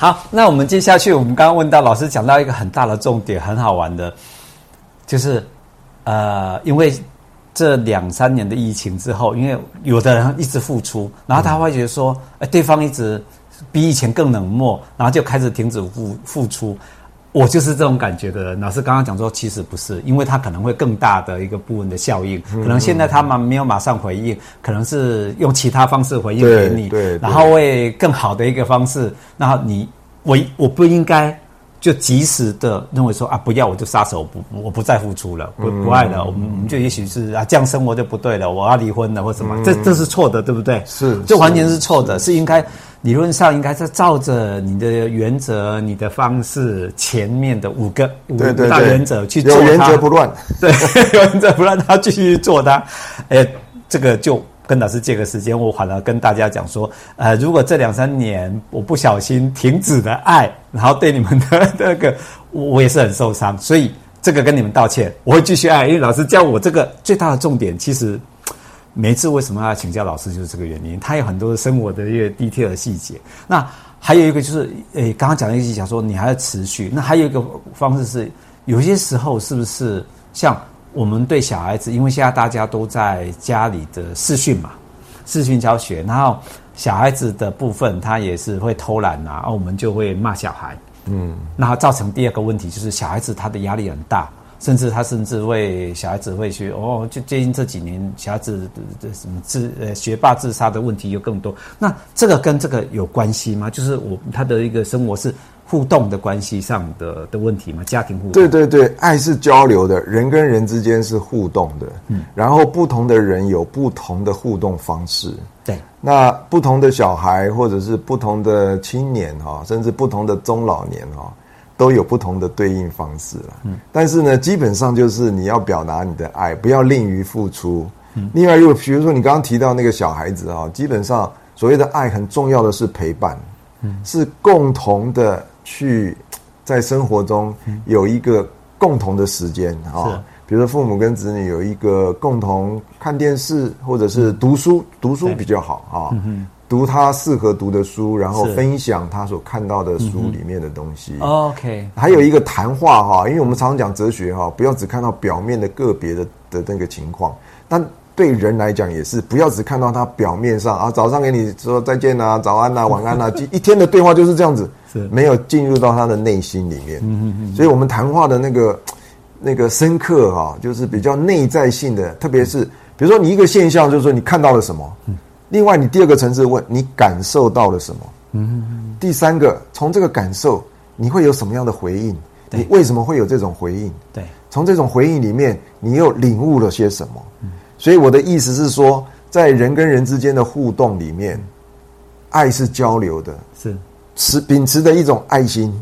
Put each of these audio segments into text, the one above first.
好，那我们接下去，我们刚刚问到老师讲到一个很大的重点，很好玩的，就是呃，因为这两三年的疫情之后，因为有的人一直付出，然后他会觉得说，哎、对方一直比以前更冷漠，然后就开始停止付付出。我就是这种感觉的人。老师刚刚讲说，其实不是，因为他可能会更大的一个部分的效应。可能现在他们没有马上回应，可能是用其他方式回应给你，对，然后为更好的一个方式。然后你，我我不应该就及时的认为说啊，不要我就撒手，不我不再付出了，不不爱了。我们我们就也许是啊，这样生活就不对了，我要离婚了或什么，这这是错的，对不对？是，这完全是错的，是应该。理论上应该是照着你的原则、你的方式，前面的五个五大原则去做它。有原则不乱，对，有原则不乱，他继续做它。哎，这个就跟老师借个时间，我反而跟大家讲说，呃，如果这两三年我不小心停止了爱，然后对你们的 那个，我也是很受伤，所以这个跟你们道歉，我会继续爱，因为老师教我这个最大的重点，其实。每一次为什么要请教老师，就是这个原因。他有很多生活的一个 detail 的细节。那还有一个就是，诶、欸，刚刚讲的一个讲说，你还要持续。那还有一个方式是，有些时候是不是像我们对小孩子，因为现在大家都在家里的视讯嘛，视讯教学，然后小孩子的部分他也是会偷懒啊，我们就会骂小孩，嗯，那造成第二个问题就是小孩子他的压力很大。甚至他甚至为小孩子会去哦，就最近这几年小孩子的什么自呃学霸自杀的问题又更多。那这个跟这个有关系吗？就是我他的一个生活是互动的关系上的的问题吗？家庭互动？对对对，爱是交流的，人跟人之间是互动的。嗯，然后不同的人有不同的互动方式。对，那不同的小孩或者是不同的青年哈，甚至不同的中老年哈。都有不同的对应方式了，嗯，但是呢，基本上就是你要表达你的爱，不要吝于付出。嗯，另外，如果比如说你刚刚提到那个小孩子啊，基本上所谓的爱很重要的是陪伴，嗯，是共同的去在生活中有一个共同的时间啊，比如说父母跟子女有一个共同看电视或者是读书，读书比较好啊。嗯读他适合读的书，然后分享他所看到的书里面的东西。OK，还有一个谈话哈，因为我们常常讲哲学哈，不要只看到表面的个别的的那个情况。但对人来讲也是，不要只看到他表面上啊，早上给你说再见啊，早安啊，晚安啊，一天的对话就是这样子，是没有进入到他的内心里面。嗯嗯嗯。所以我们谈话的那个那个深刻哈，就是比较内在性的，特别是比如说你一个现象，就是说你看到了什么。嗯另外，你第二个层次问你感受到了什么？嗯，第三个，从这个感受，你会有什么样的回应？你为什么会有这种回应？对，从这种回应里面，你又领悟了些什么？嗯，所以我的意思是说，在人跟人之间的互动里面，爱是交流的，是持秉持的一种爱心。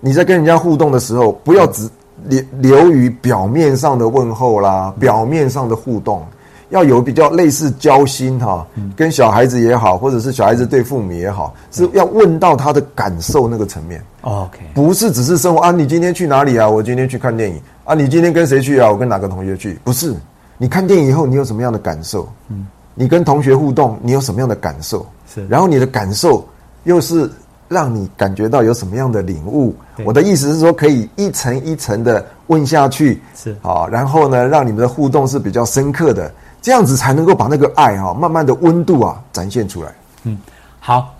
你在跟人家互动的时候，不要只留留于表面上的问候啦，表面上的互动。要有比较类似交心哈，跟小孩子也好，或者是小孩子对父母也好，是要问到他的感受那个层面。OK，不是只是生活啊，你今天去哪里啊？我今天去看电影啊。你今天跟谁去啊？我跟哪个同学去？不是，你看电影以后你有什么样的感受？嗯，你跟同学互动你有什么样的感受？是，然后你的感受又是让你感觉到有什么样的领悟？我的意思是说，可以一层一层的问下去，是啊，然后呢，让你们的互动是比较深刻的。这样子才能够把那个爱哈，慢慢的温度啊展现出来。嗯，好，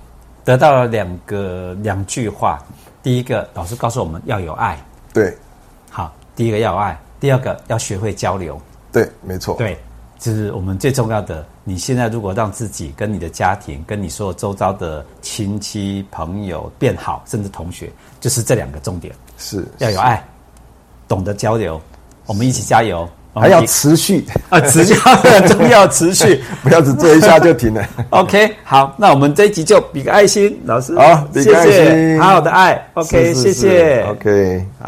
得到了两个两句话。第一个，老师告诉我们要有爱。对，好，第一个要有爱，第二个要学会交流。对，没错。对，这是我们最重要的。你现在如果让自己跟你的家庭、跟你所有周遭的亲戚朋友变好，甚至同学，就是这两个重点。是，要有爱，懂得交流，我们一起加油。还要持续啊，持续 很重要，持续不要只做一下就停了。OK，好，那我们这一集就比个爱心，老师好，比个爱心，谢谢，好好的爱。OK，是是是谢谢。OK，好。